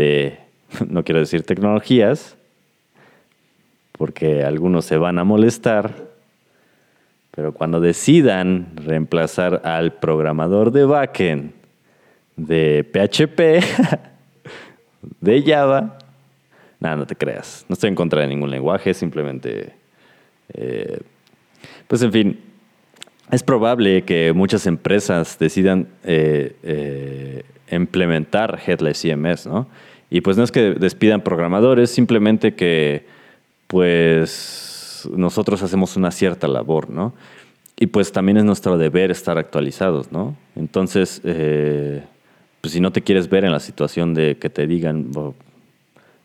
de, no quiero decir tecnologías, porque algunos se van a molestar, pero cuando decidan reemplazar al programador de backend de PHP, de Java, nada, no te creas, no estoy en contra de ningún lenguaje, simplemente, eh, pues en fin, es probable que muchas empresas decidan eh, eh, implementar Headless CMS, ¿no? Y pues no es que despidan programadores, simplemente que pues nosotros hacemos una cierta labor, ¿no? Y pues también es nuestro deber estar actualizados, ¿no? Entonces, eh, pues si no te quieres ver en la situación de que te digan,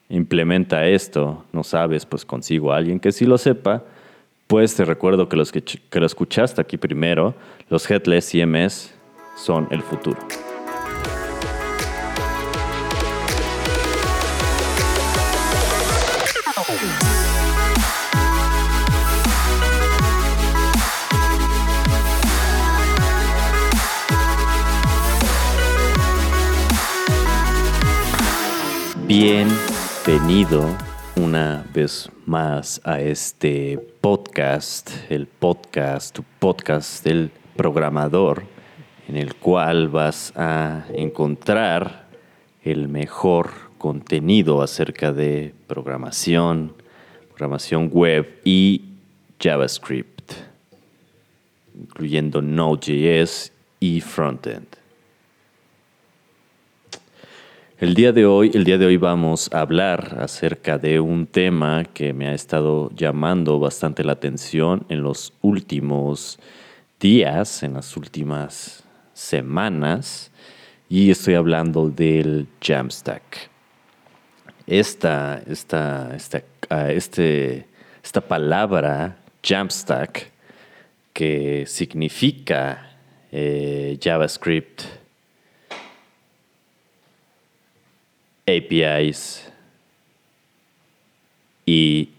implementa esto, no sabes, pues consigo a alguien que sí lo sepa, pues te recuerdo que los que, que lo escuchaste aquí primero, los Headless CMS son el futuro. Bienvenido una vez más a este podcast, el podcast, tu podcast del programador, en el cual vas a encontrar el mejor contenido acerca de programación, programación web y JavaScript, incluyendo Node.js y frontend. El día de hoy, el día de hoy vamos a hablar acerca de un tema que me ha estado llamando bastante la atención en los últimos días, en las últimas semanas, y estoy hablando del Jamstack. Esta, esta, esta, ah, este, esta palabra Jamstack, que significa eh, JavaScript, APIs y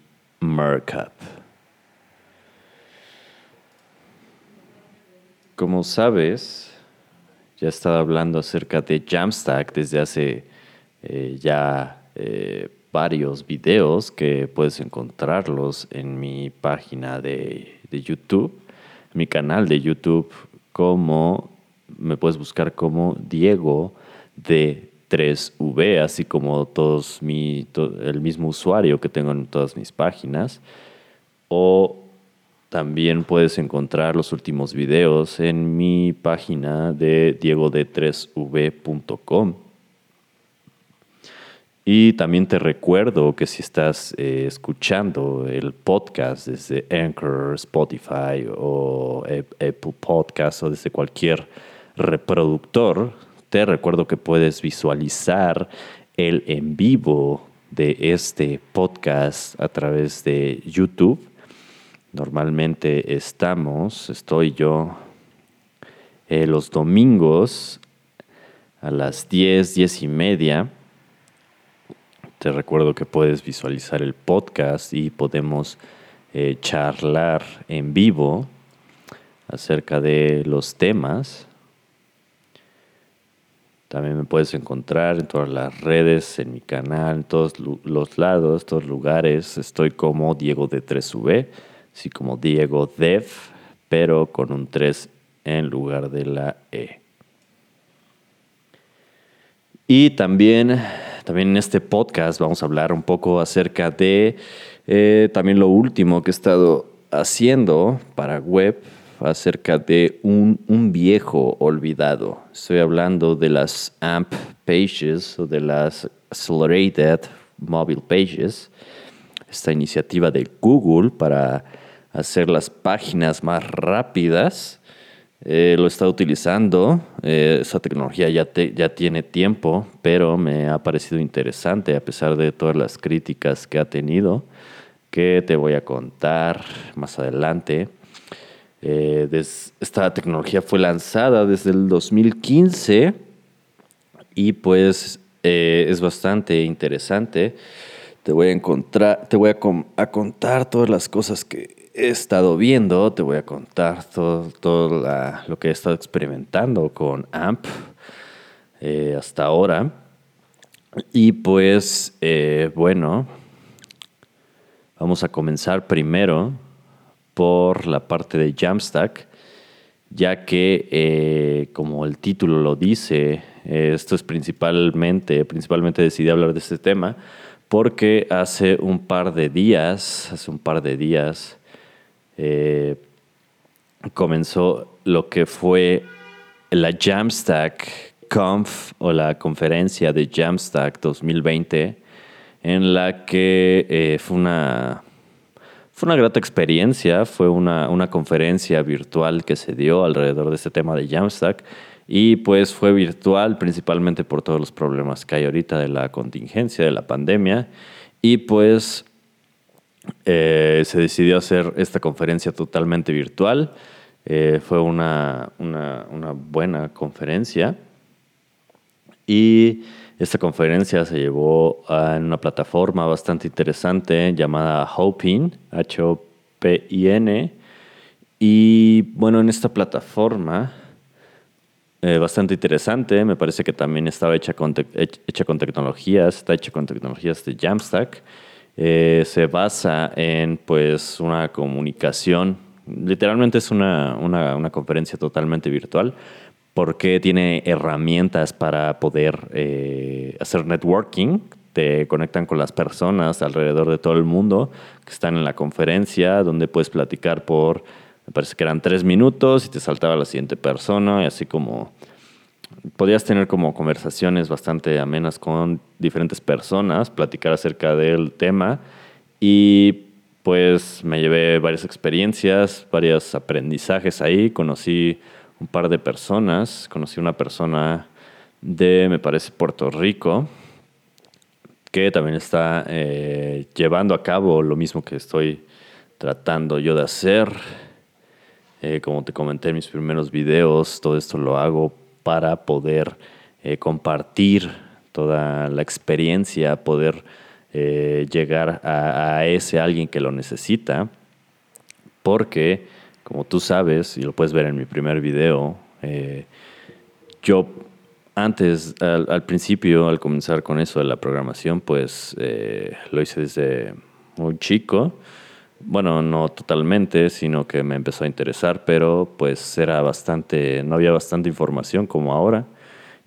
markup. Como sabes, ya he estado hablando acerca de Jamstack desde hace eh, ya eh, varios videos que puedes encontrarlos en mi página de, de YouTube, mi canal de YouTube, como me puedes buscar como Diego de 3V, así como todos mi, el mismo usuario que tengo en todas mis páginas. O también puedes encontrar los últimos videos en mi página de diegod3v.com. Y también te recuerdo que si estás eh, escuchando el podcast desde Anchor, Spotify o Apple Podcast o desde cualquier reproductor, recuerdo que puedes visualizar el en vivo de este podcast a través de YouTube. Normalmente estamos, estoy yo eh, los domingos a las 10, 10 y media. Te recuerdo que puedes visualizar el podcast y podemos eh, charlar en vivo acerca de los temas también me puedes encontrar en todas las redes, en mi canal, en todos los lados, todos lugares. Estoy como Diego de 3V, así como Diego Dev, pero con un 3 en lugar de la E. Y también, también en este podcast vamos a hablar un poco acerca de eh, también lo último que he estado haciendo para web acerca de un, viejo olvidado. Estoy hablando de las AMP Pages o de las Accelerated Mobile Pages, esta iniciativa de Google para hacer las páginas más rápidas. Eh, lo estado utilizando, eh, esa tecnología ya, ya tiene tiempo, pero me ha parecido interesante a pesar de todas las críticas que ha tenido, que te voy a contar más adelante. Eh, esta tecnología fue lanzada desde el 2015 y pues eh, es bastante interesante. Te voy a encontrar, te voy a, contar todas las cosas que he estado viendo, te voy a contar todo, lo que he estado experimentando con AMP eh, hasta ahora. Y pues, bueno, vamos a comenzar primero por la parte de Jamstack, ya que, eh, como el título lo dice, esto es principalmente, principalmente decidí hablar de este tema porque hace un par de días, hace un par de días, eh, comenzó lo que fue la Jamstack Conf o la conferencia de Jamstack 2020, en la que eh, fue, una, fue una grata experiencia, fue una, una conferencia virtual que se dio alrededor de este tema de Jamstack y pues fue virtual principalmente por todos los problemas que hay ahorita de la contingencia, de la pandemia y pues eh, se decidió hacer esta conferencia totalmente virtual. Eh, fue una, buena conferencia y esta conferencia se llevó en una plataforma bastante interesante llamada Hopin, H-O-P-I-N. Y bueno, en esta plataforma, eh, bastante interesante, me parece que también estaba hecha con, hecha con tecnologías, está hecha con tecnologías de Jamstack. Eh, se basa en pues una comunicación literalmente es una, conferencia totalmente virtual porque tiene herramientas para poder eh, hacer networking. Te conectan con las personas alrededor de todo el mundo que están en la conferencia, donde puedes platicar por, me parece que eran tres minutos y te saltaba la siguiente persona y así como podías tener como conversaciones bastante amenas con diferentes personas, platicar acerca del tema y pues me llevé varias experiencias, varios aprendizajes ahí, conocí un par de personas, conocí una persona de, me parece, Puerto Rico, que también está eh, llevando a cabo lo mismo que estoy tratando yo de hacer. Eh, como te comenté en mis primeros videos, todo esto lo hago para poder eh, compartir toda la experiencia, poder llegar a, ese alguien que lo necesita, porque, como tú sabes, y lo puedes ver en mi primer video, eh, yo antes, al, principio, al comenzar con eso de la programación, pues eh, lo hice desde muy chico. Bueno, no totalmente, sino que me empezó a interesar, pero pues era bastante, no había bastante información como ahora.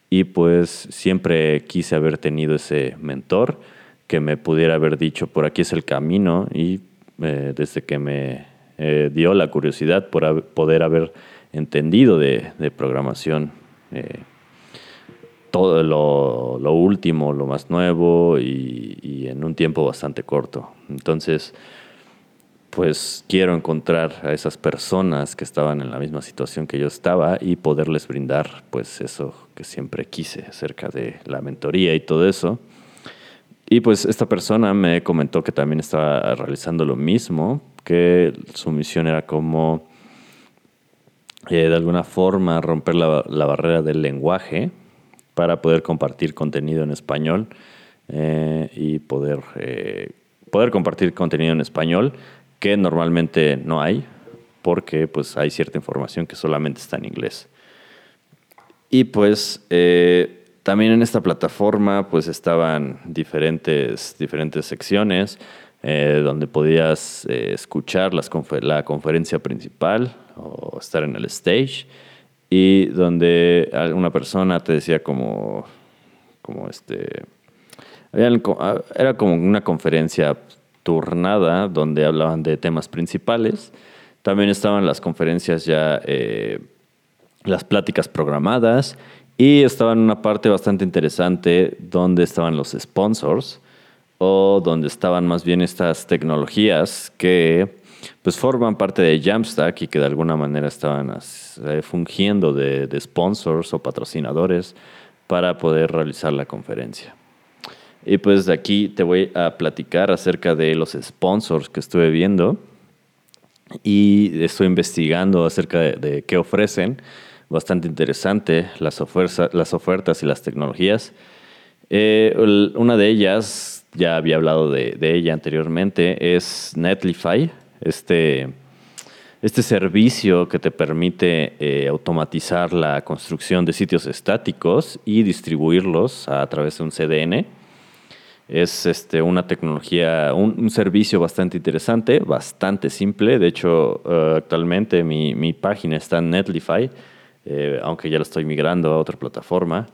Y pues siempre quise haber tenido ese mentor que me pudiera haber dicho, por aquí es el camino, y eh, desde que me eh, dio la curiosidad por poder haber entendido de, programación, eh, todo lo, último, lo más nuevo y, y, en un tiempo bastante corto. Entonces, pues quiero encontrar a esas personas que estaban en la misma situación que yo estaba y poderles brindar pues eso que siempre quise acerca de la mentoría y todo eso. Y pues esta persona me comentó que también estaba realizando lo mismo, que su misión era como eh, de alguna forma romper la, barrera del lenguaje para poder compartir contenido en español eh, y poder, eh, poder compartir contenido en español que normalmente no hay porque pues hay cierta información que solamente está en inglés. Y pues también en esta plataforma pues estaban diferentes, diferentes secciones eh, donde podías eh, escuchar las la conferencia principal o estar en el stage y donde una persona te decía como, como este, era como una conferencia turnada donde hablaban de temas principales. También estaban las conferencias ya, eh, las pláticas programadas y estaba en una parte bastante interesante donde estaban los sponsors o donde estaban más bien estas tecnologías que pues forman parte de Jamstack y que de alguna manera estaban eh, fungiendo de, de sponsors o patrocinadores para poder realizar la conferencia. Y pues de aquí te voy a platicar acerca de los sponsors que estuve viendo y estoy investigando acerca de qué ofrecen bastante interesante, las, las ofertas y las tecnologías. Eh, una de ellas, ya había hablado de, ella anteriormente, es Netlify, este, este servicio que te permite eh, automatizar la construcción de sitios estáticos y distribuirlos a través de un CDN. Es este, una tecnología, un, servicio bastante interesante, bastante simple. De hecho, eh, actualmente mi, mi, página está en Netlify, eh, aunque ya lo estoy migrando a otra plataforma.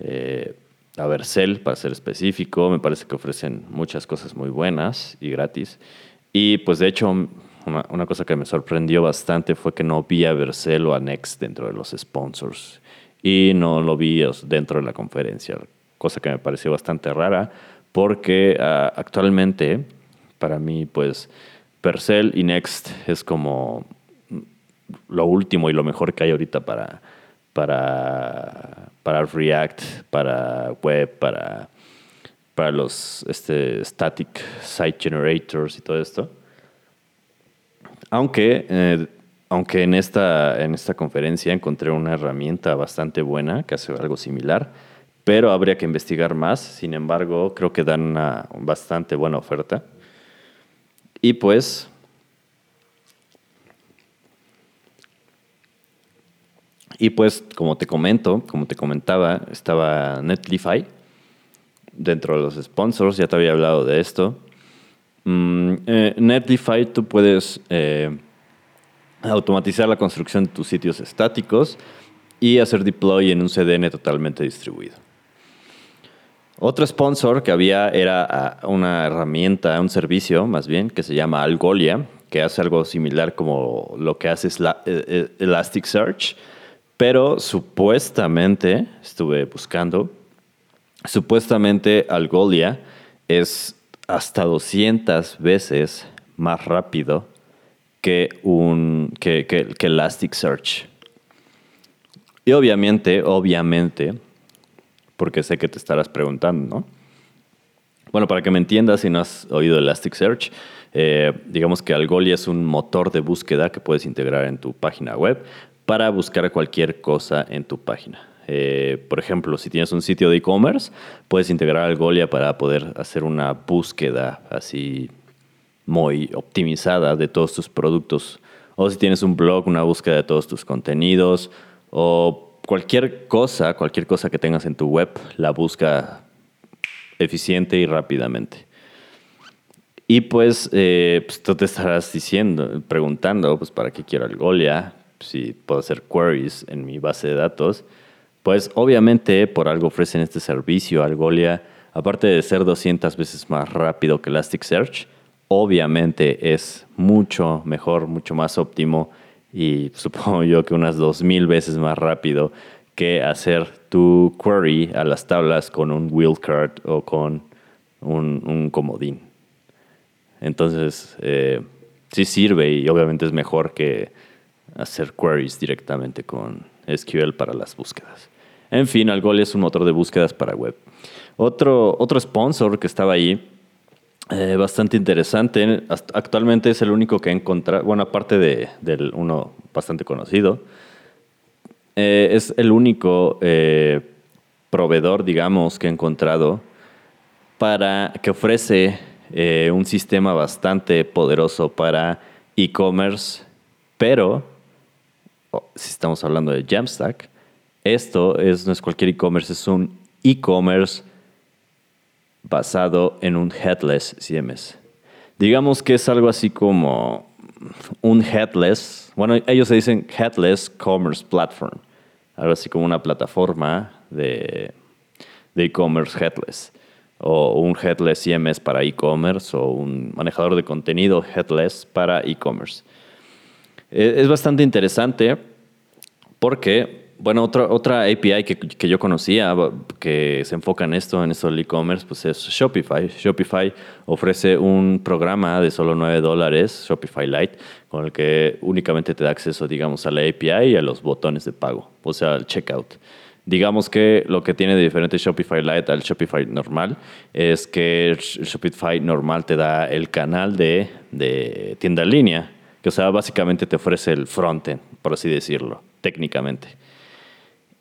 Eh, a Vercel, para ser específico, me parece que ofrecen muchas cosas muy buenas y gratis. Y pues de hecho, una, una cosa que me sorprendió bastante fue que no vi a Vercel o a Next dentro de los sponsors. Y no lo vi dentro de la conferencia, cosa que me pareció bastante rara porque ah, actualmente para mí pues Percel y Next es como lo último y lo mejor que hay ahorita para, para, para React, para web, para, para los este, static site generators y todo esto. Aunque, eh, aunque en, esta, en esta conferencia encontré una herramienta bastante buena que hace algo similar, pero habría que investigar más. Sin embargo, creo que dan una bastante buena oferta. Y pues, y pues, como te comento, como te comentaba, estaba Netlify dentro de los sponsors, ya te había hablado de esto. Mm, eh, Netlify tú puedes eh, automatizar la construcción de tus sitios estáticos y hacer deploy en un CDN totalmente distribuido. Otro sponsor que había era ah, una herramienta, un servicio más bien, que se llama Algolia, que hace algo similar como lo que hace eh, eh, Elasticsearch, pero supuestamente, estuve buscando, supuestamente Algolia es hasta 200 veces más rápido que, un, que, Elasticsearch. Y obviamente, obviamente, porque sé que te estarás preguntando, ¿no? Bueno, para que me entiendas, si no has oído Elasticsearch, eh, digamos que Algolia es un motor de búsqueda que puedes integrar en tu página web para buscar cualquier cosa en tu página. Eh, por ejemplo, si tienes un sitio de e-commerce, puedes integrar Algolia para poder hacer una búsqueda así muy optimizada de todos tus productos. O si tienes un blog, una búsqueda de todos tus contenidos. O cualquier cosa, cualquier cosa que tengas en tu web, la busca eficiente y rápidamente. Y pues, eh, pues, tú te estarás diciendo, preguntando, pues, ¿para qué quiero Algolia? Si puedo hacer queries en mi base de datos. Pues, obviamente, por algo ofrecen este servicio, Algolia, aparte de ser 200 veces más rápido que Elasticsearch, obviamente es mucho mejor, mucho más óptimo y supongo yo que unas 2000 veces más rápido que hacer tu query a las tablas con un wildcard o con un, comodín. Entonces, eh, sí sirve y obviamente es mejor que hacer queries directamente con SQL para las búsquedas. En fin, Algol es un motor de búsquedas para web. Otro, otro sponsor que estaba ahí eh, bastante interesante. Actualmente es el único que he encontrado, bueno, aparte de, uno bastante conocido, eh, es el único eh, proveedor, digamos, que he encontrado para que ofrece un sistema bastante poderoso para e-commerce, pero si estamos hablando de Jamstack, esto es, no es cualquier e-commerce, es un e-commerce basado en un headless CMS. Digamos que es algo así como un headless, bueno, ellos se dicen headless commerce platform, algo así como una plataforma de e-commerce headless, o un headless CMS para e-commerce, o un manejador de contenido headless para e-commerce. E, es bastante interesante porque bueno, otra, otra API que, que, yo conocía que se enfoca en esto, en esto del e-commerce, pues es Shopify. Shopify ofrece un programa de solo 9 dólares, Shopify Lite, con el que únicamente te da acceso, digamos, a la API y a los botones de pago, o sea, al checkout. Digamos que lo que tiene de diferente Shopify Lite al Shopify normal es que Shopify normal te da el canal de, de tienda en línea, que o sea, básicamente te ofrece el frontend, por así decirlo, técnicamente.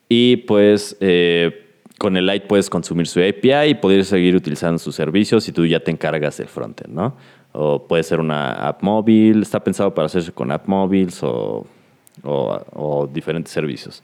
Y pues eh, con el Lite puedes consumir su API y poder seguir utilizando sus servicios si tú ya te encargas del frontend, ¿no? O puede ser una app móvil, está pensado para hacerse con app móviles o, o, diferentes servicios.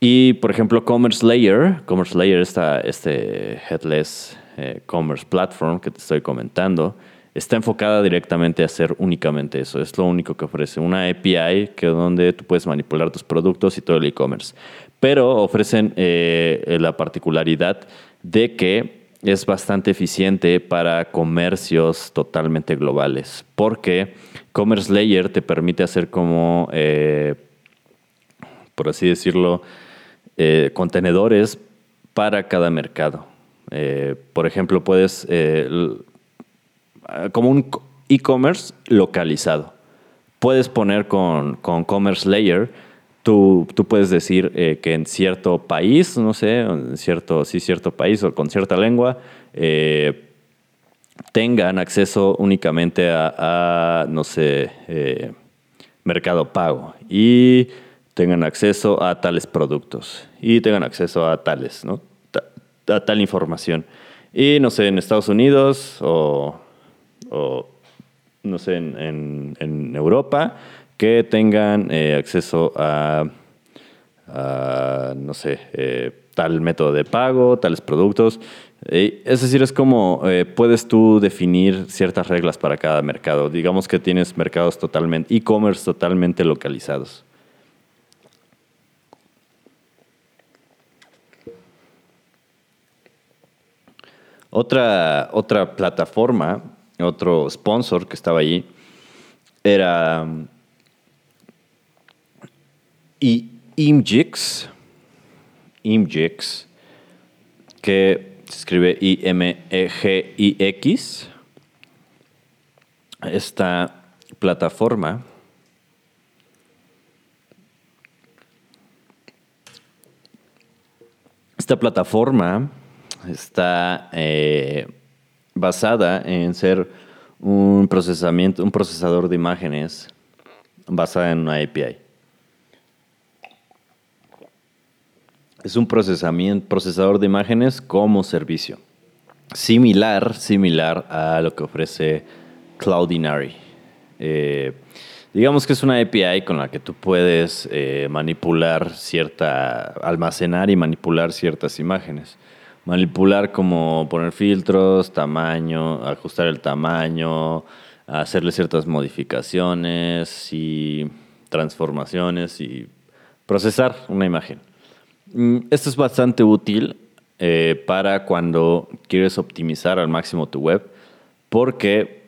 Y por ejemplo, Commerce Layer, Commerce Layer está este headless eh, Commerce Platform que te estoy comentando, está enfocada directamente a hacer únicamente eso. Es lo único que ofrece. Una API que donde tú puedes manipular tus productos y todo el e-commerce. Pero ofrecen eh, la particularidad de que es bastante eficiente para comercios totalmente globales. Porque Commerce Layer te permite hacer como, eh, por así decirlo, eh, contenedores para cada mercado. por ejemplo, puedes como un e-commerce localizado. Puedes poner con, con Commerce Layer, tú, tú puedes decir eh, que en cierto país, no sé, en cierto, sí, cierto país o con cierta lengua, eh, tengan acceso únicamente a, no sé, eh, mercado pago y tengan acceso a tales productos y tengan acceso a tales, ¿no? a tal información. Y no sé, en Estados Unidos o o no sé, en, en, Europa, que tengan eh, acceso a, no sé, eh, tal método de pago, tales productos. Eh, es decir, es como puedes tú definir ciertas reglas para cada mercado. Digamos que tienes mercados totalmente, e-commerce totalmente localizados. Otra, otra plataforma otro sponsor que estaba allí era y Imgix, Imgix, que se escribe I-M-E-G-I-X. Esta plataforma esta plataforma está eh, basada en ser un procesamiento, un procesador de imágenes basada en una API. Es un procesamiento, procesador de imágenes como servicio. Similar, similar a lo que ofrece Cloudinary. Eh, digamos que es una API con la que tú puedes eh, manipular cierta, almacenar y manipular ciertas imágenes manipular como poner filtros, tamaño, ajustar el tamaño, hacerle ciertas modificaciones y transformaciones y procesar una imagen. Mm, esto es bastante útil eh, para cuando quieres optimizar al máximo tu web porque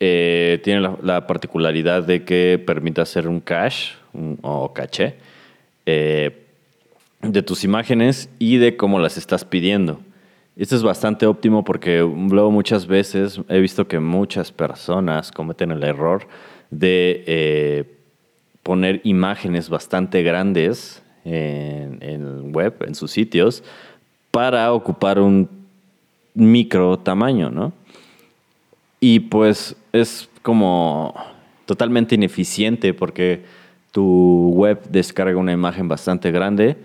eh, tiene la, particularidad de que permite hacer un cache o caché eh, de tus imágenes y de cómo las estás pidiendo. Esto es bastante óptimo porque luego muchas veces he visto que muchas personas cometen el error de eh, poner imágenes bastante grandes en, en web, en sus sitios, para ocupar un micro tamaño, ¿no? Y pues es como totalmente ineficiente porque tu web descarga una imagen bastante grande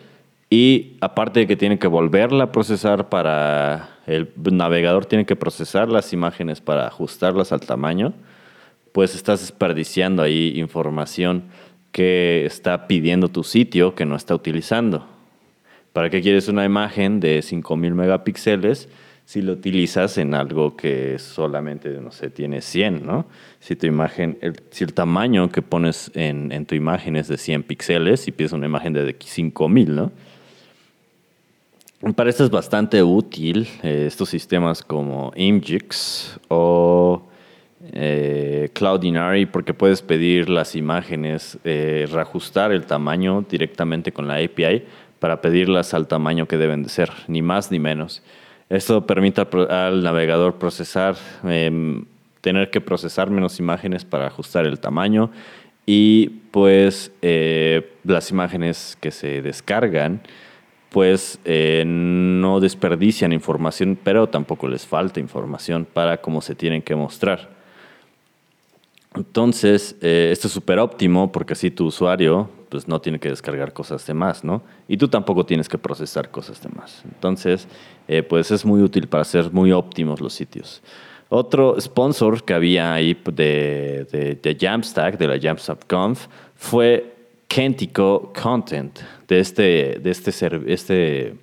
y aparte de que tiene que volverla a procesar para el navegador, tiene que procesar las imágenes para ajustarlas al tamaño, pues estás desperdiciando ahí información que está pidiendo tu sitio que no está utilizando. ¿Para qué quieres una imagen de 5000 megapíxeles si lo utilizas en algo que solamente, no sé, tiene 100, ¿no? Si tu imagen, el, si el tamaño que pones en, en tu imagen es de 100 píxeles y pides una imagen de 5000, ¿no? Para esto es bastante útil eh, estos sistemas como Imgix o eh, Cloudinary porque puedes pedir las imágenes, eh, reajustar el tamaño directamente con la API para pedirlas al tamaño que deben de ser, ni más ni menos. Esto permite al navegador procesar, em, tener que procesar menos imágenes para ajustar el tamaño y pues las imágenes que se descargan pues eh, no desperdician información, pero tampoco les falta información para cómo se tienen que mostrar. Entonces, eh, esto es súper óptimo porque así tu usuario pues, no tiene que descargar cosas de más, ¿no? Y tú tampoco tienes que procesar cosas de más. Entonces, eh, pues es muy útil para hacer muy óptimos los sitios. Otro sponsor que había ahí de, de Jamstack, de la Jamstack Conf, fue Kentico Content, de este, de este, este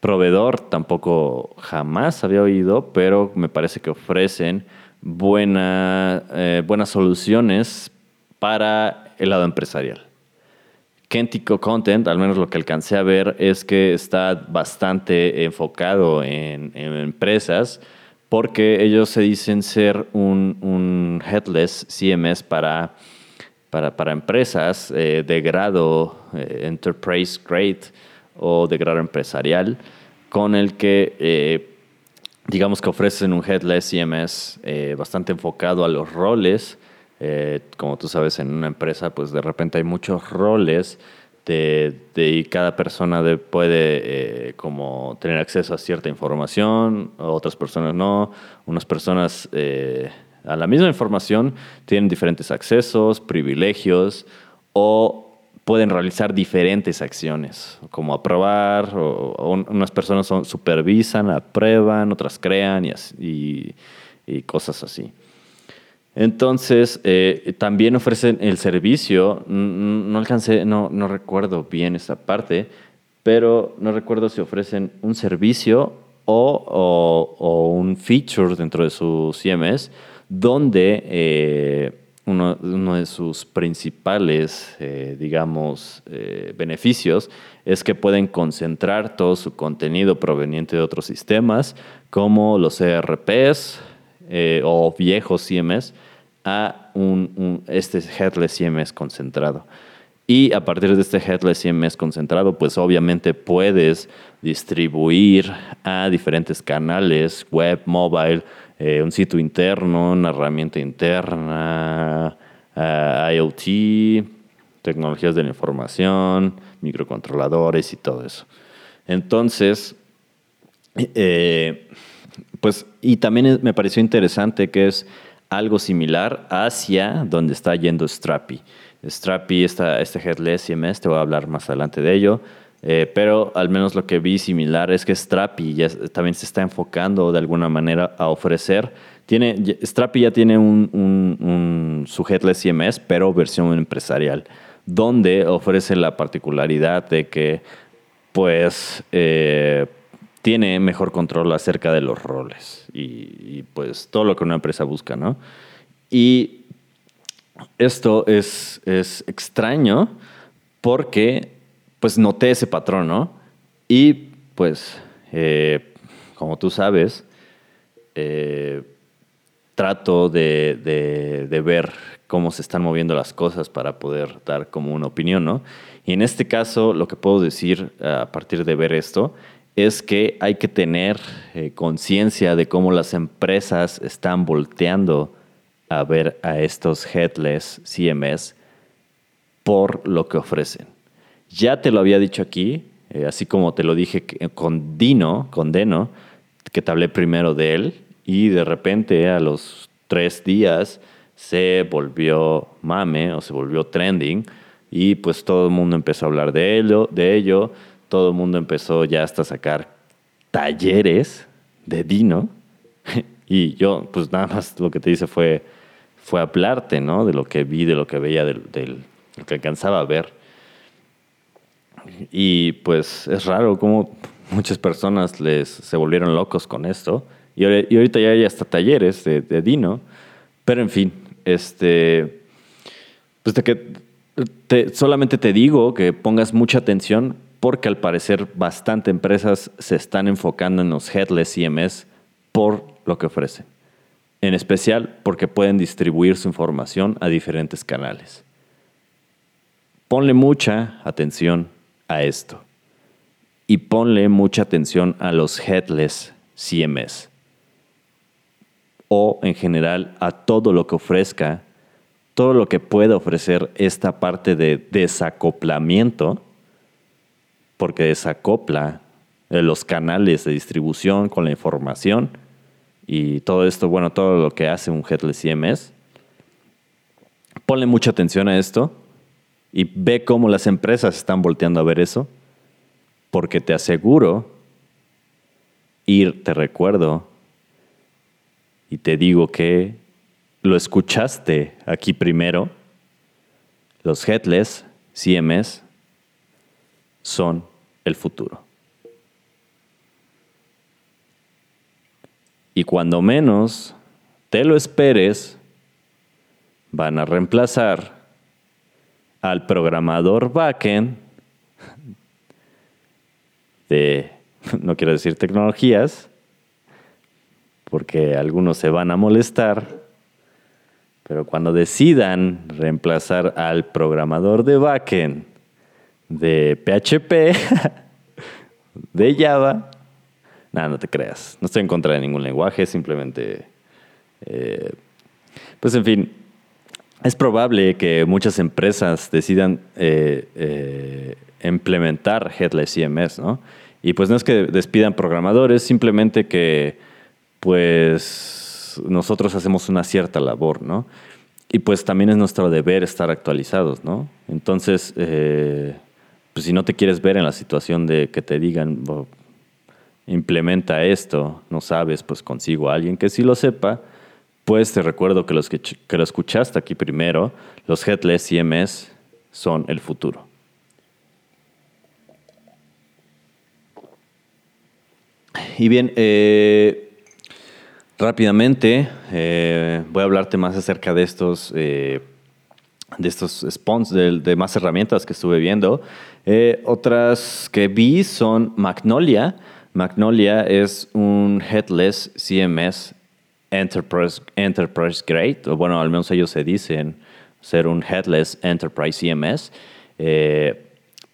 proveedor tampoco jamás había oído, pero me parece que ofrecen eh, buenas soluciones para el lado empresarial. Kentico Content, al menos lo que alcancé a ver, es que está bastante enfocado en, empresas porque ellos se dicen ser un, headless CMS para, para, empresas eh, de grado eh, enterprise grade o de grado empresarial, con el que digamos que ofrecen un headless CMS eh, bastante enfocado a los roles. Eh, como tú sabes, en una empresa, pues de repente hay muchos roles de, y cada persona puede eh, como tener acceso a cierta información, otras personas no. Unas personas a la misma información tienen diferentes accesos, privilegios o pueden realizar diferentes acciones, como aprobar, o, unas personas son, supervisan, aprueban, otras crean y, cosas así. Entonces, eh, también ofrecen el servicio, no alcancé, no, no recuerdo bien esta parte, pero no recuerdo si ofrecen un servicio o, o un feature dentro de su CMS donde eh, uno, de sus principales, eh, digamos, eh, beneficios es que pueden concentrar todo su contenido proveniente de otros sistemas, como los ERPs o viejos CMS, a un, este Headless CMS concentrado. Y a partir de este Headless CMS concentrado, pues obviamente puedes distribuir a diferentes canales, web, mobile, eh, un sitio interno, una herramienta interna, eh, IoT, tecnologías de la información, microcontroladores y todo eso. Entonces, eh, pues, y también me pareció interesante que es algo similar hacia donde está yendo Strapi. Strapi, esta, este Headless CMS, te voy a hablar más adelante de ello. Eh, pero al menos lo que vi similar es que Strapi también se está enfocando de alguna manera a ofrecer. Tiene, Strapi ya tiene un, un, su headless CMS, pero versión empresarial, donde ofrece la particularidad de que pues eh, tiene mejor control acerca de los roles y, y, pues todo lo que una empresa busca, ¿no? Y esto es, es extraño porque pues noté ese patrón, ¿no? Y pues, eh, como tú sabes, eh, trato de, ver cómo se están moviendo las cosas para poder dar como una opinión, ¿no? Y en este caso, lo que puedo decir a partir de ver esto es que hay que tener eh, conciencia de cómo las empresas están volteando a ver a estos headless CMS por lo que ofrecen. Ya te lo había dicho aquí, eh, así como te lo dije con Dino, con Deno, que te hablé primero de él, y de repente a los tres días se volvió mame o se volvió trending, y pues todo el mundo empezó a hablar de ello, de ello, todo el mundo empezó ya hasta sacar talleres de Dino, y yo pues nada más lo que te hice fue, fue hablarte, ¿no? De lo que vi, de lo que veía, de, lo que alcanzaba a ver. Y pues es raro cómo muchas personas les, se volvieron locos con esto. Y, ahorita ya hay hasta talleres de, Dino. Pero en fin, este, pues de que solamente te digo que pongas mucha atención porque al parecer bastante empresas se están enfocando en los headless CMS por lo que ofrecen. En especial porque pueden distribuir su información a diferentes canales. Ponle mucha atención a esto. Y ponle mucha atención a los headless CMS. O en general a todo lo que ofrezca, todo lo que pueda ofrecer esta parte de desacoplamiento, porque desacopla eh, los canales de distribución con la información y todo esto, bueno, todo lo que hace un headless CMS. Ponle mucha atención a esto y ve cómo las empresas están volteando a ver eso, porque te aseguro, ir, te recuerdo, y te digo que lo escuchaste aquí primero, los headless CMS son el futuro. Y cuando menos te lo esperes, van a reemplazar al programador backend de, no quiero decir tecnologías, porque algunos se van a molestar, pero cuando decidan reemplazar al programador de backend de PHP, de Java, nada, no te creas, no estoy en contra de ningún lenguaje, simplemente, eh, pues en fin, es probable que muchas empresas decidan eh, eh, implementar Headless CMS, ¿no? Y pues no es que despidan programadores, simplemente que pues nosotros hacemos una cierta labor, ¿no? Y pues también es nuestro deber estar actualizados, ¿no? Entonces, eh, pues si no te quieres ver en la situación de que te digan, implementa esto, no sabes, pues consigo a alguien que sí lo sepa, pues te recuerdo que los que, lo escuchaste aquí primero, los Headless CMS son el futuro. Y bien, eh, rápidamente eh, voy a hablarte más acerca de estos, eh, de estos spawns, de, más herramientas que estuve viendo. otras que vi son Magnolia. Magnolia es un headless CMS Enterprise, Enterprise Grade, o bueno, al menos ellos se dicen ser un headless Enterprise CMS.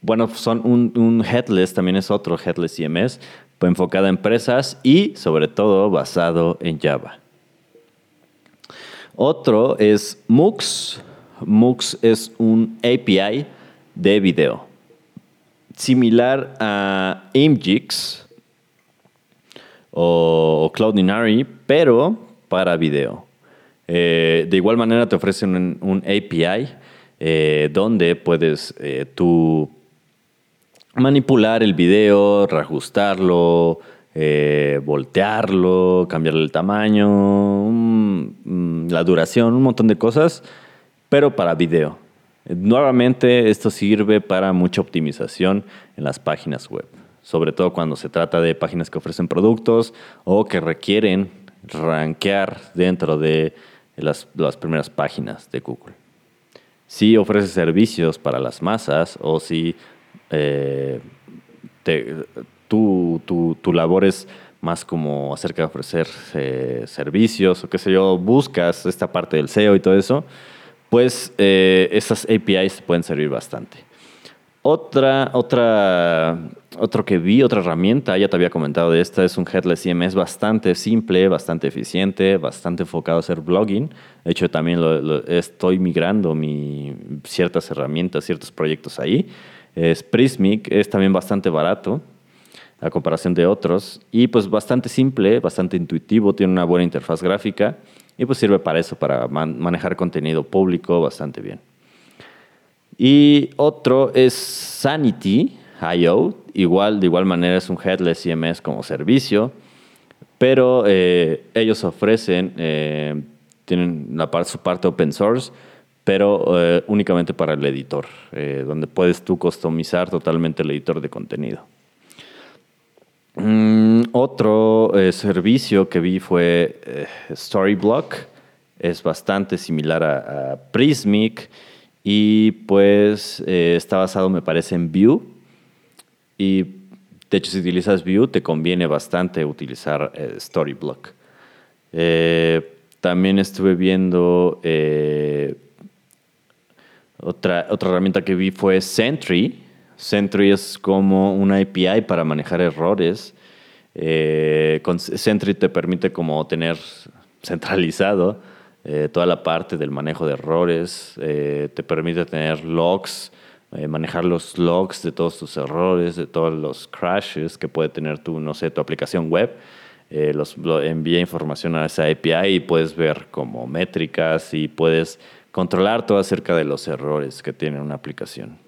bueno, son un, headless, también es otro headless CMS, enfocada a empresas y sobre todo basado en Java. Otro es Mux. Mux es un API de video, similar a Imgix o Cloudinary, pero para video. Eh, de igual manera te ofrecen un, API eh, donde puedes eh, tú manipular el video, reajustarlo, voltearlo, cambiarle el tamaño, mm, la duración, un montón de cosas, pero para video. Nuevamente, esto sirve para mucha optimización en las páginas web, sobre todo cuando se trata de páginas que ofrecen productos o que requieren rankear dentro de las, primeras páginas de Google. Si ofrece servicios para las masas o si eh, tu, tu, labor es más como acerca de ofrecer eh, servicios o qué sé yo, buscas esta parte del SEO y todo eso, pues eh, esas APIs pueden servir bastante. Otra, otra, otro que vi, otra herramienta, ya te había comentado de esta, es un Headless CMS bastante simple, bastante eficiente, bastante enfocado a hacer blogging. De hecho, también estoy migrando mi, ciertas herramientas, ciertos proyectos ahí. Es Prismic, es también bastante barato a comparación de otros y pues bastante simple, bastante intuitivo, tiene una buena interfaz gráfica y pues sirve para eso, para manejar contenido público bastante bien. Y otro es Sanity.io, igual, de igual manera es un headless CMS como servicio, pero eh, ellos ofrecen, eh, tienen su parte open source, pero eh, únicamente para el editor, donde puedes tú customizar totalmente el editor de contenido. Mm, otro servicio que vi fue Storyblock, es bastante similar a, Prismic y pues está basado me parece en Vue y de hecho si utilizas Vue te conviene bastante utilizar Storyblock. también estuve viendo otra, otra herramienta que vi fue Sentry. Sentry es como una API para manejar errores. Eh, con Sentry te permite como tener centralizado eh, toda la parte del manejo de errores, eh, te permite tener logs, manejar los logs de todos tus errores, de todos los crashes que puede tener tu, no sé, tu aplicación web. los, envía información a esa API y puedes ver como métricas y puedes controlar todo acerca de los errores que tiene una aplicación.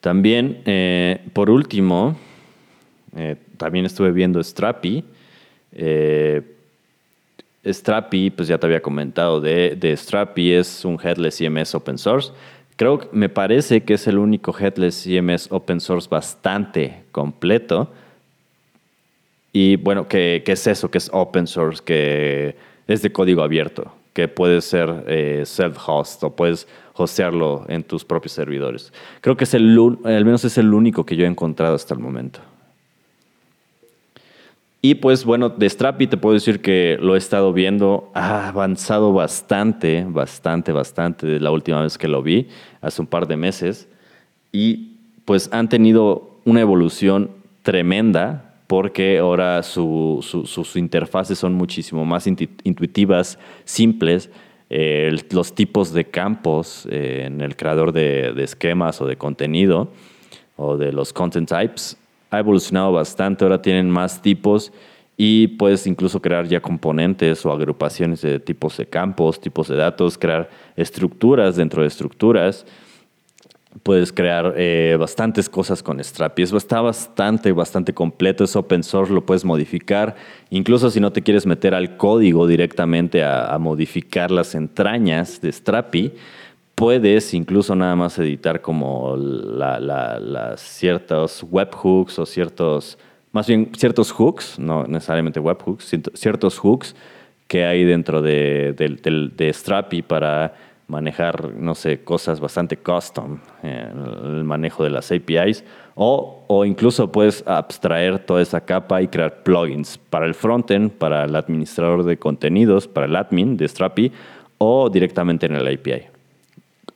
También, eh, por último, eh, también estuve viendo Strapi. Eh, Strapi, pues ya te había comentado de, Strapi, es un headless CMS open source. Creo que me parece que es el único headless CMS open source bastante completo. Y bueno, ¿qué, es eso? Que es open source, que es de código abierto, que puede ser eh, self-host o puedes hostearlo en tus propios servidores. Creo que es el, al menos es el único que yo he encontrado hasta el momento. Y pues bueno, de Strapi te puedo decir que lo he estado viendo, ha avanzado bastante, bastante, bastante de la última vez que lo vi, hace un par de meses. Y pues han tenido una evolución tremenda porque ahora sus interfaces son muchísimo más intuitivas, simples. Eh, los tipos de campos eh, en el creador de, de esquemas o de contenido o de los content types ha evolucionado bastante, ahora tienen más tipos y puedes incluso crear ya componentes o agrupaciones de tipos de campos, tipos de datos, crear estructuras dentro de estructuras. Puedes crear eh, bastantes cosas con Strapi. Eso está bastante, bastante completo. Es open source, lo puedes modificar. Incluso si no te quieres meter al código directamente a, a modificar las entrañas de Strapi, puedes incluso nada más editar como las ciertos webhooks o ciertos, más bien ciertos hooks, no necesariamente webhooks, ciertos hooks que hay dentro de, de, Strapi para manejar, no sé, cosas bastante custom, el manejo de las APIs, o, o, incluso puedes abstraer toda esa capa y crear plugins para el frontend, para el administrador de contenidos, para el admin de Strapi, o directamente en el API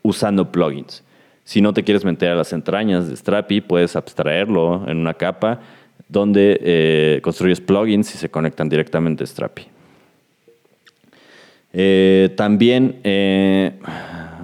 usando plugins. Si no te quieres meter a las entrañas de Strapi, puedes abstraerlo en una capa donde eh, construyes plugins y se conectan directamente a Strapi. Eh, también eh,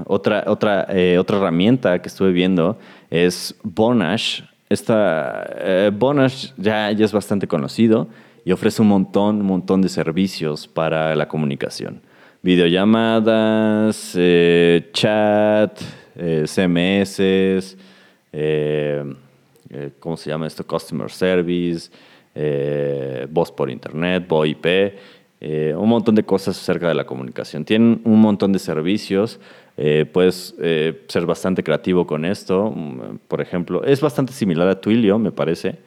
otra, otra, otra herramienta que estuve viendo es Bonash. Esta, Bonash ya, ya es bastante conocido y ofrece un montón, un montón de servicios para la comunicación videollamadas, eh, chat, eh, CMS, eh, ¿cómo se llama esto? Customer Service, voz por Internet, VoIP, un montón de cosas acerca de la comunicación. Tienen un montón de servicios. puedes ser bastante creativo con esto. Por ejemplo, es bastante similar a Twilio, me parece.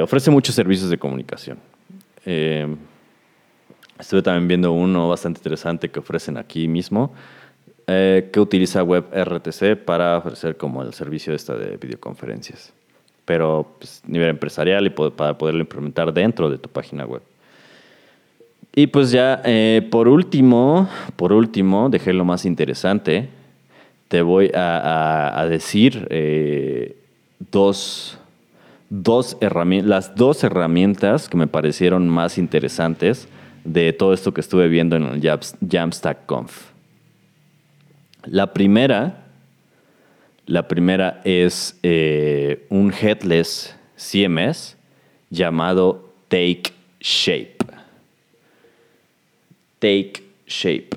ofrece muchos servicios de comunicación. Estuve también viendo uno bastante interesante que ofrecen aquí mismo, eh, que utiliza WebRTC para ofrecer como el servicio esta de videoconferencias, pero pues, nivel empresarial y para poderlo implementar dentro de tu página web. Y pues ya, eh, por último, por último, dejé lo más interesante. Te voy a, decir eh, dos, dos herramientas, las dos herramientas que me parecieron más interesantes de todo esto que estuve viendo en el Jamstack Conf. La primera, la primera es eh, un headless CMS llamado Take Shape. Take Shape.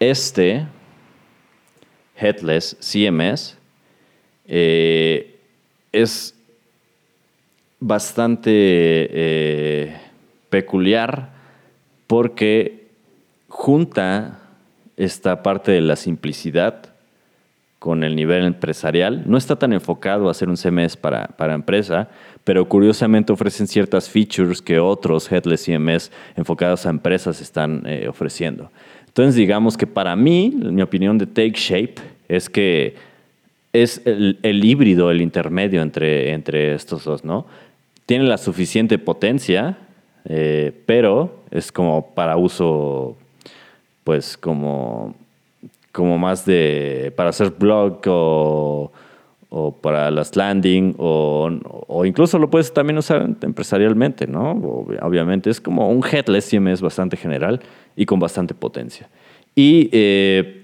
Este headless CMS eh, es bastante eh, peculiar porque junta esta parte de la simplicidad con el nivel empresarial. No está tan enfocado a hacer un CMS para, para empresa, pero curiosamente ofrecen ciertas features que otros Headless CMS enfocados a empresas están eh, ofreciendo. Entonces, digamos que para mí, mi opinión de Take Shape es que es el, el híbrido, el intermedio entre, entre estos dos, ¿no? Tiene la suficiente potencia, eh, pero es como para uso, pues como, como más de, para hacer blog o, para las landing o, incluso lo puedes también usar empresarialmente, ¿no? Obviamente es como un headless CMS bastante general y con bastante potencia. Y eh,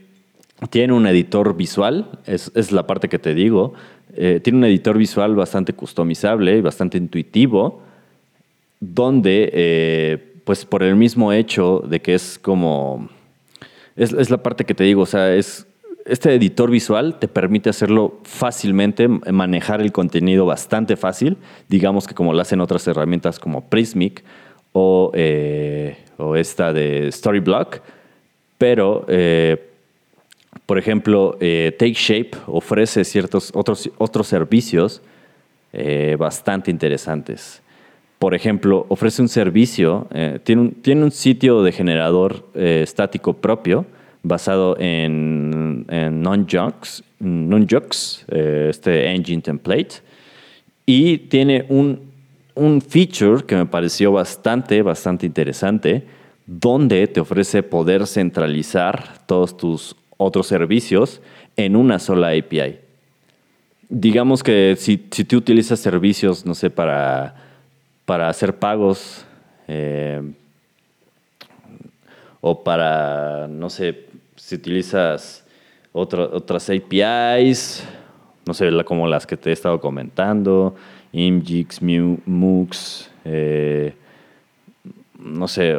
tiene un editor visual, es, es la parte que te digo, eh, tiene un editor visual bastante customizable y bastante intuitivo, donde, eh, pues por el mismo hecho de que es como... Es, la parte que te digo, o sea, es, este editor visual te permite hacerlo fácilmente, manejar el contenido bastante fácil, digamos que como lo hacen otras herramientas como Prismic o, eh, o esta de Storyblock, pero por ejemplo, eh, Take Shape ofrece ciertos otros, otros servicios eh, bastante interesantes. Por ejemplo, ofrece un servicio, eh, tiene, un, tiene, un, sitio de generador eh, estático propio basado en, en Nunjux este engine template, y tiene un, un feature que me pareció bastante, bastante interesante, donde te ofrece poder centralizar todos tus otros servicios en una sola API. Digamos que si, si tú utilizas servicios, no sé, para, para hacer pagos eh, o para, no sé, si utilizas otras APIs, no sé, como las que te he estado comentando, Imgix, Mux, eh, no sé,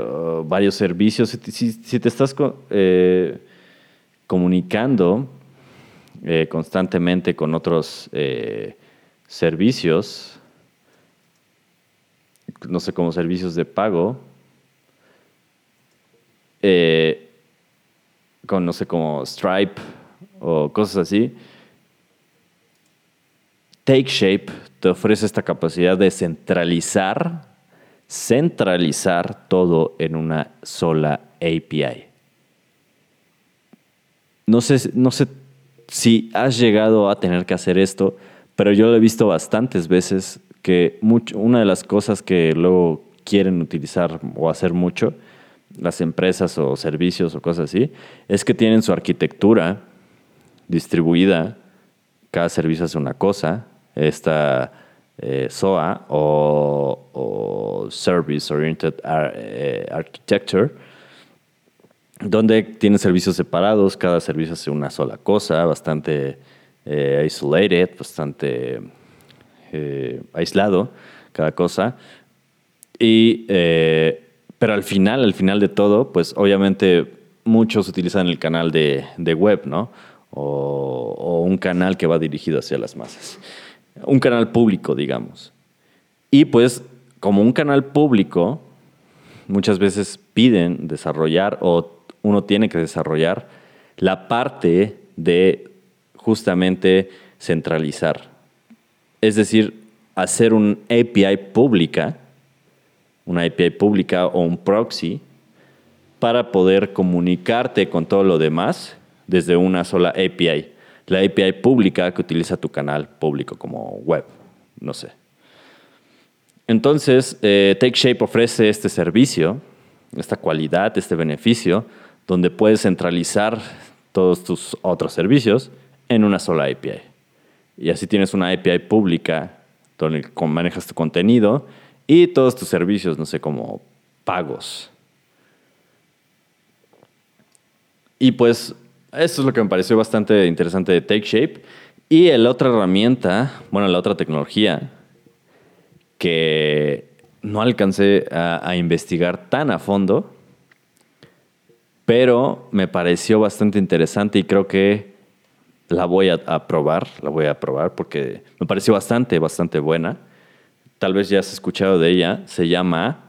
varios servicios. Si, te estás eh, comunicando eh, constantemente con otros servicios, no sé, como servicios de pago, con, no sé, como Stripe o cosas así, TakeShape te ofrece esta capacidad de centralizar, centralizar todo en una sola API. No sé, no sé si has llegado a tener que hacer esto, pero yo lo he visto bastantes veces que una de las cosas que luego quieren utilizar o hacer mucho las empresas o servicios o cosas así, es que tienen su arquitectura distribuida, cada servicio hace una cosa, esta eh, SOA o, Service Oriented eh, Architecture, donde tiene servicios separados, cada servicio hace una sola cosa, bastante eh, isolated, bastante aislado cada cosa. Y, pero al final, al final de todo, pues obviamente muchos utilizan el canal de, web, ¿no? o, un canal que va dirigido hacia las masas un canal público, digamos. Y pues, como un canal público, muchas veces piden desarrollar o uno tiene que desarrollar la parte de justamente centralizar. Es decir, hacer un API pública, una API pública o un proxy, para poder comunicarte con todo lo demás desde una sola API la API pública que utiliza tu canal público como web, no sé. Entonces, eh, TakeShape ofrece este servicio, esta cualidad, este beneficio, donde puedes centralizar todos tus otros servicios en una sola API. Y así tienes una API pública donde manejas tu contenido y todos tus servicios, no sé, como pagos. Y pues eso es lo que me pareció bastante interesante de TakeShape. Y la otra herramienta, bueno, la otra tecnología que no alcancé a, investigar tan a fondo, pero me pareció bastante interesante y creo que la voy a, probar, la voy a probar porque me pareció bastante, bastante buena. Tal vez ya has escuchado de ella. Se llama.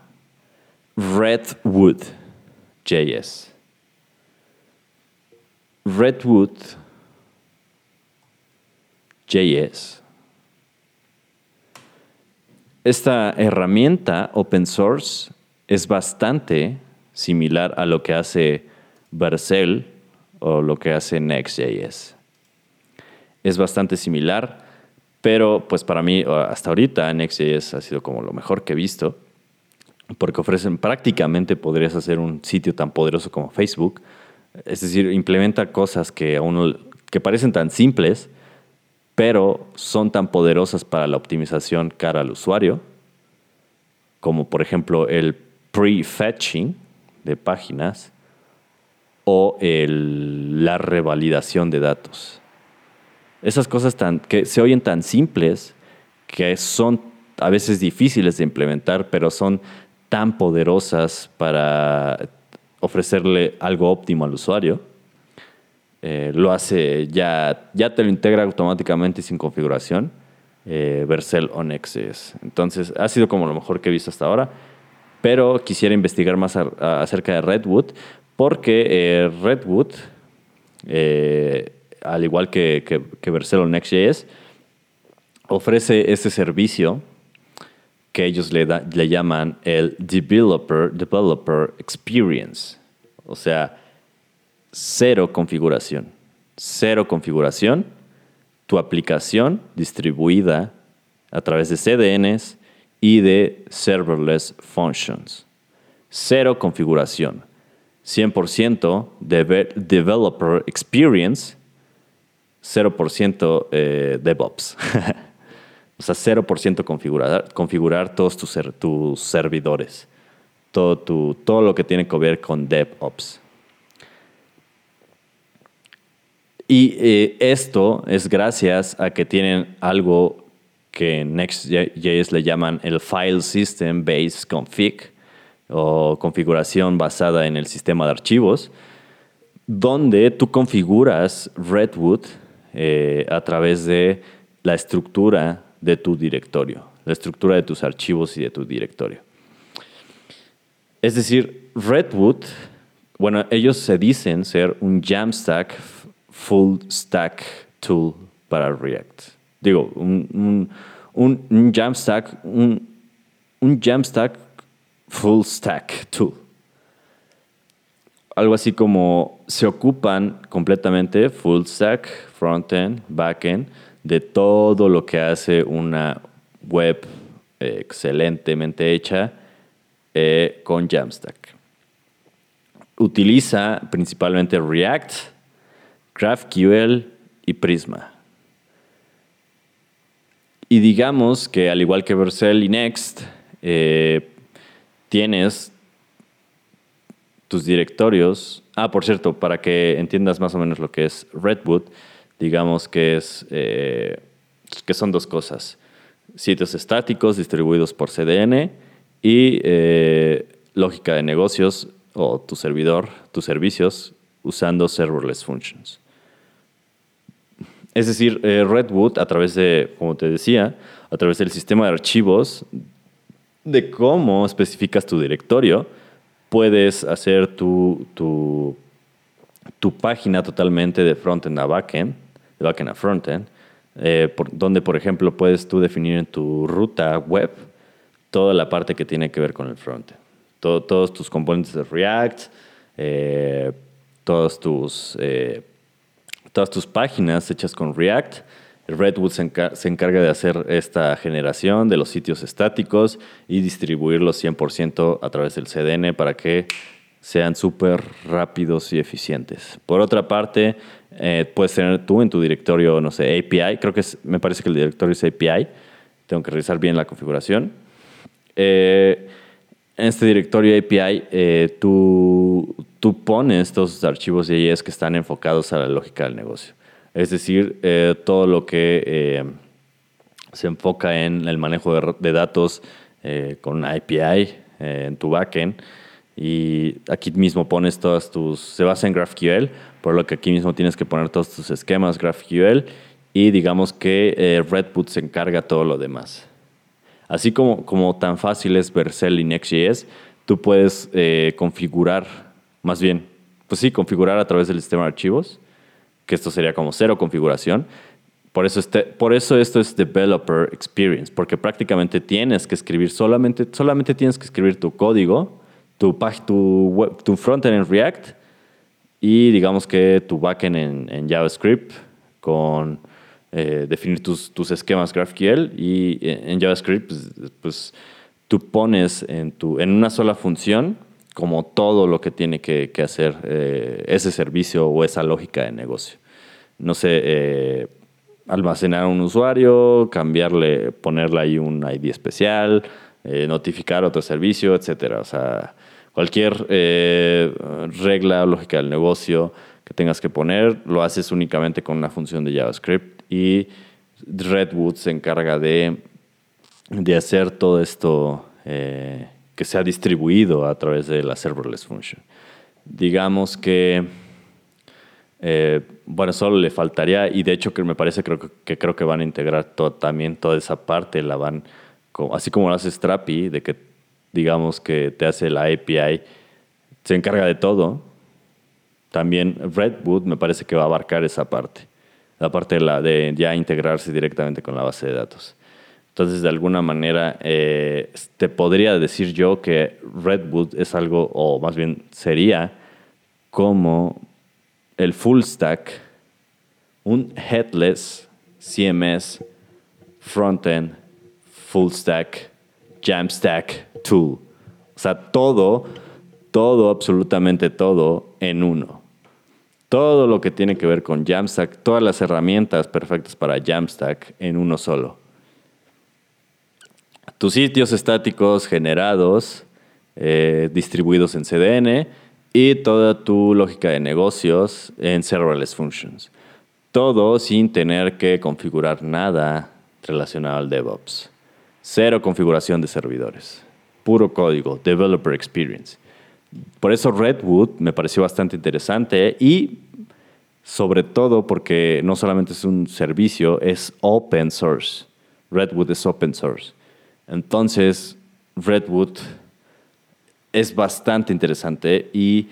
Redwood JS. Esta herramienta open source es bastante similar a lo que hace Vercel o lo que hace Next.js. Es bastante similar, pero pues para mí hasta ahorita Next.js ha sido como lo mejor que he visto, porque ofrecen prácticamente podrías hacer un sitio tan poderoso como Facebook, es decir, implementa cosas que a uno que parecen tan simples, pero son tan poderosas para la optimización cara al usuario, como por ejemplo el prefetching de páginas o la revalidación de datos. Esas cosas tan, que se oyen tan simples que son a veces difíciles de implementar, pero son tan poderosas para ofrecerle algo óptimo al usuario. Eh, lo hace ya, ya te lo integra automáticamente sin configuración. Eh, Vercel on Entonces, ha sido como lo mejor que he visto hasta ahora. Pero quisiera investigar más acerca de Redwood, porque eh, Redwood, eh, al igual que, que, que Vercel on ofrece ese servicio que ellos le, le llaman el developer, developer experience. O sea, cero configuración. Cero configuración. Tu aplicación distribuida a través de CDNs y de serverless functions. Cero configuración. 100% de developer experience, 0% eh, DevOps. o sea, 0% configurar, configurar todos tus, tus servidores. Todo, tu, todo lo que tiene que ver con DevOps. Y eh, esto es gracias a que tienen algo que en Next.js le llaman el File System Based Config o configuración basada en el sistema de archivos, donde tú configuras Redwood eh, a través de la estructura de tu directorio, la estructura de tus archivos y de tu directorio. Es decir, Redwood, bueno, ellos se dicen ser un Jamstack full stack tool para React. Digo, un, un, Jamstack, un, un Jamstack full stack tool. Algo así como se ocupan completamente full stack, frontend, backend, de todo lo que hace una web excelentemente hecha eh, con Jamstack. Utiliza principalmente React, GraphQL y Prisma. Y digamos que al igual que Vercel y Next, eh, tienes tus directorios. Ah, por cierto, para que entiendas más o menos lo que es Redwood, digamos que es eh, que son dos cosas: sitios estáticos distribuidos por CDN y eh, lógica de negocios o tu servidor, tus servicios usando serverless functions. Es decir, eh, Redwood, a través de, como te decía, a través del sistema de archivos, de cómo especificas tu directorio, puedes hacer tu, tu, página totalmente de frontend a backend, de backend a frontend, eh, donde, por ejemplo, puedes tú definir en tu ruta web toda la parte que tiene que ver con el frontend. todos tus componentes de React, eh, todos tus todas tus páginas hechas con React. Redwood se, encarga de hacer esta generación de los sitios estáticos y distribuirlos 100% a través del CDN para que sean súper rápidos y eficientes. Por otra parte, eh, puedes tener tú en tu directorio, no sé, API. Creo que me parece que el directorio es API. Tengo que revisar bien la configuración. Eh, en este directorio API, eh, tú, tú, pones todos archivos de IIS que están enfocados a la lógica del negocio. Es decir, eh, todo lo que eh, se enfoca en el manejo de, datos con API en tu backend. Y aquí mismo pones todas tus. Se basa en GraphQL, por lo que aquí mismo tienes que poner todos tus esquemas GraphQL. Y digamos que Redboot se encarga todo lo demás. Así como, como tan fácil es Vercel y Next.js, tú puedes eh, configurar, más bien, pues sí, configurar a través del sistema de archivos, que esto sería como cero configuración. Por eso, este, por eso esto es Developer Experience, porque prácticamente tienes que escribir solamente, solamente tienes que escribir tu código, tu, tu, tu frontend en React y digamos que tu backend en, en JavaScript con eh, definir tus, tus, esquemas GraphQL y eh, en JavaScript pues, pues, tú pones en, tu, en una sola función como todo lo que tiene que, hacer eh, ese servicio o esa lógica de negocio. No sé, almacenar a un usuario, cambiarle, ponerle ahí un ID especial, notificar otro servicio, etc. O sea, cualquier regla o lógica del negocio que tengas que poner, lo haces únicamente con una función de JavaScript y Redwood se encarga de, de hacer todo esto eh, que sea distribuido a través de la serverless function. Digamos que, eh, bueno, solo le faltaría, y de hecho que me parece creo que, creo que van a integrar también toda esa parte, la van, así como lo hace Strapi, de que digamos que te hace la API, se encarga de todo, también Redwood me parece que va a abarcar esa parte la parte de, la, de ya integrarse directamente con la base de datos. Entonces, de alguna manera, eh, te podría decir yo que Redwood es algo, o más bien sería como el full stack, un headless CMS frontend full stack Jamstack tool. O sea, todo, todo, absolutamente todo en uno. Todo lo que tiene que ver con Jamstack, todas las herramientas perfectas para Jamstack en uno solo. Tus sitios estáticos generados, eh, distribuidos en CDN y toda tu lógica de negocios en serverless functions. Todo sin tener que configurar nada relacionado al DevOps. Cero configuración de servidores. Puro código, developer experience. Por eso Redwood me pareció bastante interesante y sobre todo porque no solamente es un servicio, es open source. Redwood es open source. Entonces, Redwood es bastante interesante y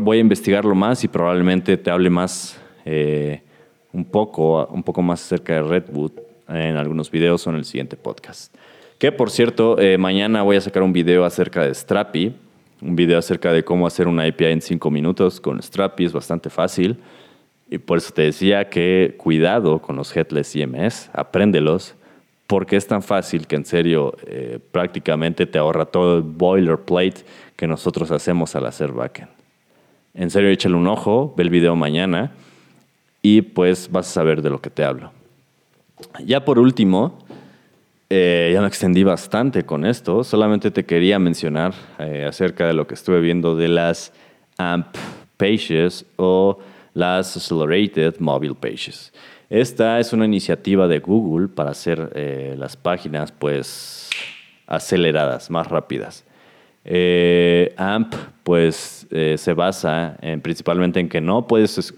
voy a investigarlo más y probablemente te hable más eh, un poco, un poco más acerca de Redwood en algunos videos o en el siguiente podcast. Que por cierto, eh, mañana voy a sacar un video acerca de Strapi, un video acerca de cómo hacer una API en 5 minutos con Strapi, es bastante fácil. Y por eso te decía que cuidado con los headless CMS, apréndelos, porque es tan fácil que en serio eh, prácticamente te ahorra todo el boilerplate que nosotros hacemos al hacer backend. En serio, échale un ojo, ve el video mañana y pues vas a saber de lo que te hablo. Ya por último, eh, ya me extendí bastante con esto, solamente te quería mencionar eh, acerca de lo que estuve viendo de las AMP Pages o las Accelerated Mobile Pages. Esta es una iniciativa de Google para hacer eh, las páginas pues aceleradas, más rápidas. AMP pues se basa en, principalmente en que no puedes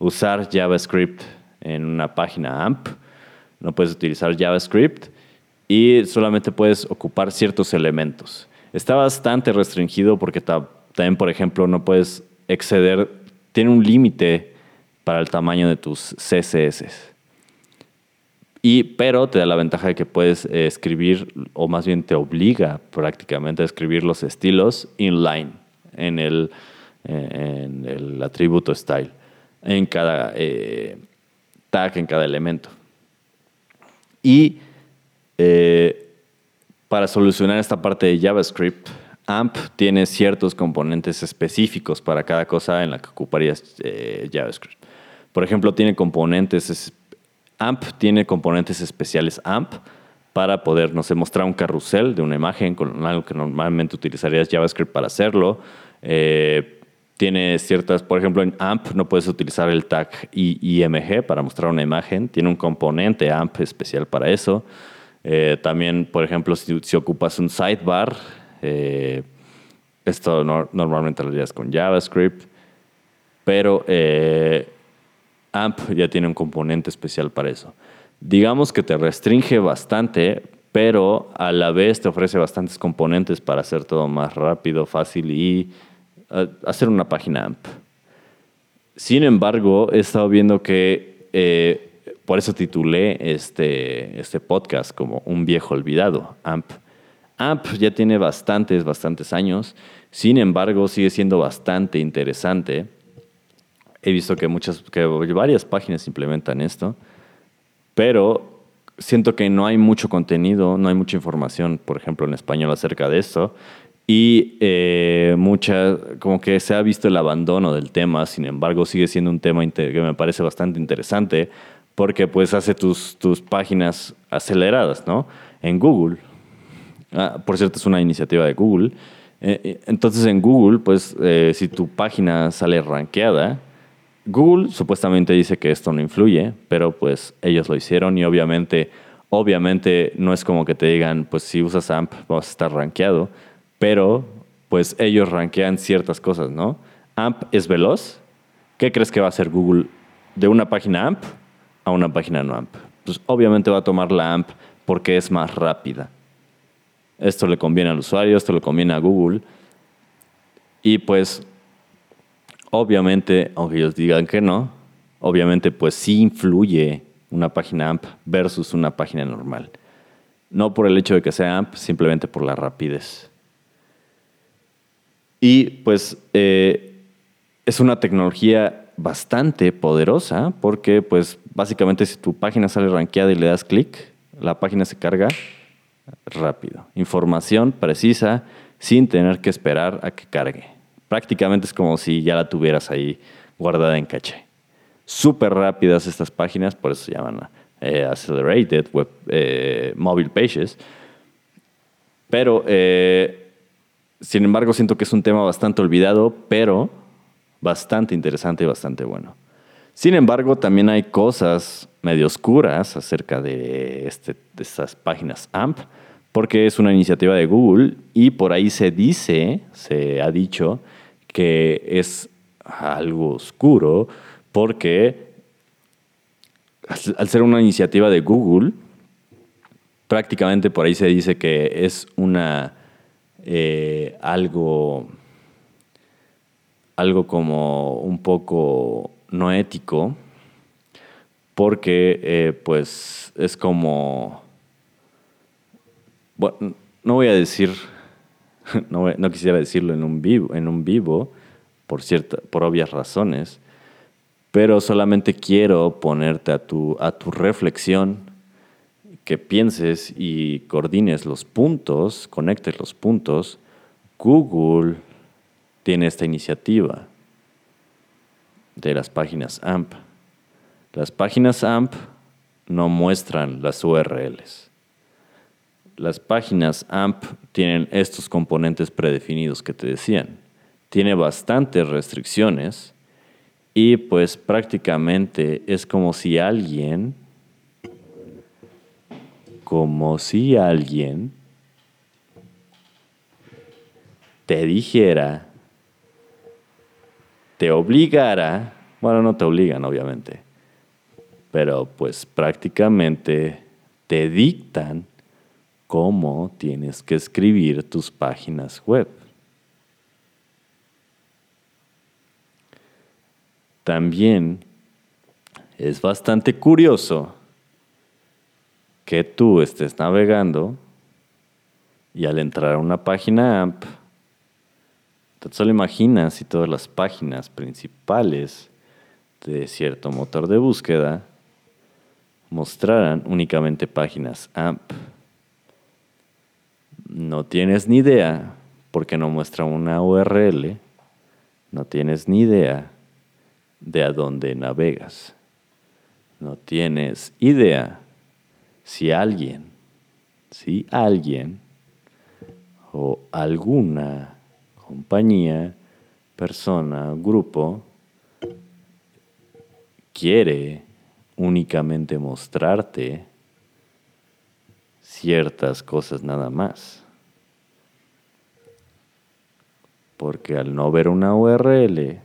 usar JavaScript en una página AMP, no puedes utilizar JavaScript y solamente puedes ocupar ciertos elementos. Está bastante restringido porque también, por ejemplo, no puedes exceder, tiene un límite para el tamaño de tus CSS. Y, pero te da la ventaja de que puedes eh, escribir, o más bien te obliga prácticamente a escribir los estilos inline en el, en el atributo style, en cada, eh, tag en cada elemento. Y eh, para solucionar esta parte de JavaScript, AMP tiene ciertos componentes específicos para cada cosa en la que ocuparías JavaScript. Por ejemplo, tiene componentes, AMP tiene componentes especiales AMP para poder, no sé, mostrar un carrusel de una imagen con algo que normalmente utilizarías JavaScript para hacerlo. Eh, tiene ciertas, por ejemplo, en AMP no puedes utilizar el tag IMG para mostrar una imagen. Tiene un componente AMP especial para eso. Eh, también, por ejemplo, si, ocupas un sidebar, eh, esto normalmente lo harías con JavaScript, pero eh, AMP ya tiene un componente especial para eso. Digamos que te restringe bastante, pero a la vez te ofrece bastantes componentes para hacer todo más rápido, fácil y hacer una página AMP. Sin embargo, he estado viendo que, eh, por eso titulé este, este podcast como Un viejo olvidado, AMP. AMP ya tiene bastantes, bastantes años, sin embargo sigue siendo bastante interesante. He visto que, muchas, que varias páginas implementan esto, pero siento que no hay mucho contenido, no hay mucha información, por ejemplo, en español acerca de esto. Y eh, como que se ha visto el abandono del tema, sin embargo sigue siendo un tema que me parece bastante interesante porque pues hace tus, tus páginas aceleradas, ¿no? En Google. Ah, por cierto, es una iniciativa de Google. Eh, eh, entonces en Google, pues si tu página sale rankeada, Google supuestamente dice que esto no influye, pero pues ellos lo hicieron y obviamente, obviamente no es como que te digan, pues si usas AMP vas a estar rankeado pero pues ellos rankean ciertas cosas, ¿no? AMP es veloz. ¿Qué crees que va a hacer Google de una página AMP a una página no AMP? Pues obviamente va a tomar la AMP porque es más rápida. Esto le conviene al usuario, esto le conviene a Google. Y pues, obviamente, aunque ellos digan que no, obviamente pues sí influye una página AMP versus una página normal. No por el hecho de que sea AMP, simplemente por la rapidez. Y pues eh, es una tecnología bastante poderosa porque pues básicamente si tu página sale rankeada y le das clic, la página se carga rápido. Información precisa sin tener que esperar a que cargue. Prácticamente es como si ya la tuvieras ahí guardada en caché. Súper rápidas estas páginas, por eso se llaman eh, Accelerated Web eh, Mobile Pages. Pero, eh, sin embargo, siento que es un tema bastante olvidado, pero bastante interesante y bastante bueno. Sin embargo, también hay cosas medio oscuras acerca de, este, de estas páginas AMP, porque es una iniciativa de Google y por ahí se dice, se ha dicho, que es algo oscuro porque al ser una iniciativa de Google, prácticamente por ahí se dice que es una eh, algo algo como un poco no ético, porque eh, pues es como, bueno, no voy a decir, no, quisiera decirlo en un vivo, en un vivo por, cierta, por obvias razones, pero solamente quiero ponerte a tu, a tu reflexión, que pienses y coordines los puntos, conectes los puntos. Google tiene esta iniciativa de las páginas AMP. Las páginas AMP no muestran las URLs. Las páginas AMP tienen estos componentes predefinidos que te decían. Tiene bastantes restricciones y pues prácticamente es como si alguien, como si alguien te dijera te obligara, bueno, no te obligan obviamente, pero pues prácticamente te dictan cómo tienes que escribir tus páginas web. También es bastante curioso que tú estés navegando y al entrar a una página AMP solo imaginas si todas las páginas principales de cierto motor de búsqueda mostraran únicamente páginas AMP. No tienes ni idea porque no muestra una URL, no tienes ni idea de a dónde navegas. No tienes idea si alguien, si alguien o alguna compañía, persona, grupo, quiere únicamente mostrarte ciertas cosas nada más. Porque al no ver una URL,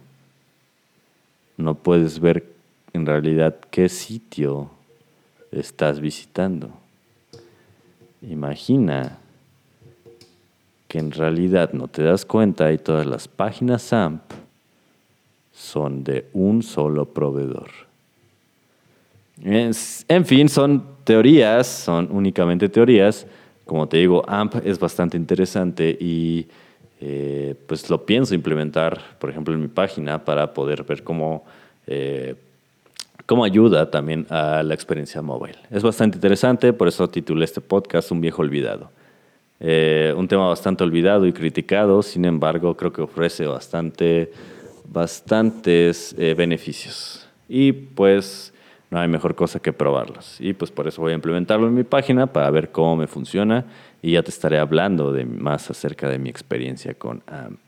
no puedes ver en realidad qué sitio estás visitando. Imagina que en realidad no te das cuenta y todas las páginas AMP son de un solo proveedor. En fin, son teorías, son únicamente teorías. Como te digo, AMP es bastante interesante y eh, pues lo pienso implementar, por ejemplo, en mi página para poder ver cómo, eh, cómo ayuda también a la experiencia móvil. Es bastante interesante, por eso titulé este podcast Un viejo olvidado. Eh, un tema bastante olvidado y criticado, sin embargo, creo que ofrece bastante, bastantes eh, beneficios. Y pues no hay mejor cosa que probarlos. Y pues por eso voy a implementarlo en mi página para ver cómo me funciona y ya te estaré hablando de más acerca de mi experiencia con AMP.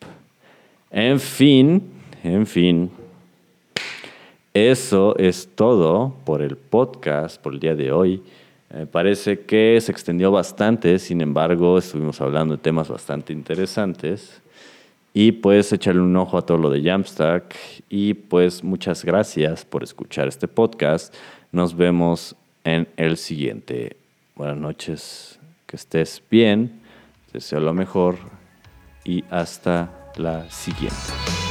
En fin, en fin. Eso es todo por el podcast, por el día de hoy. Me parece que se extendió bastante, sin embargo, estuvimos hablando de temas bastante interesantes. Y pues echarle un ojo a todo lo de Jamstack. Y pues muchas gracias por escuchar este podcast. Nos vemos en el siguiente. Buenas noches, que estés bien, deseo lo mejor y hasta la siguiente.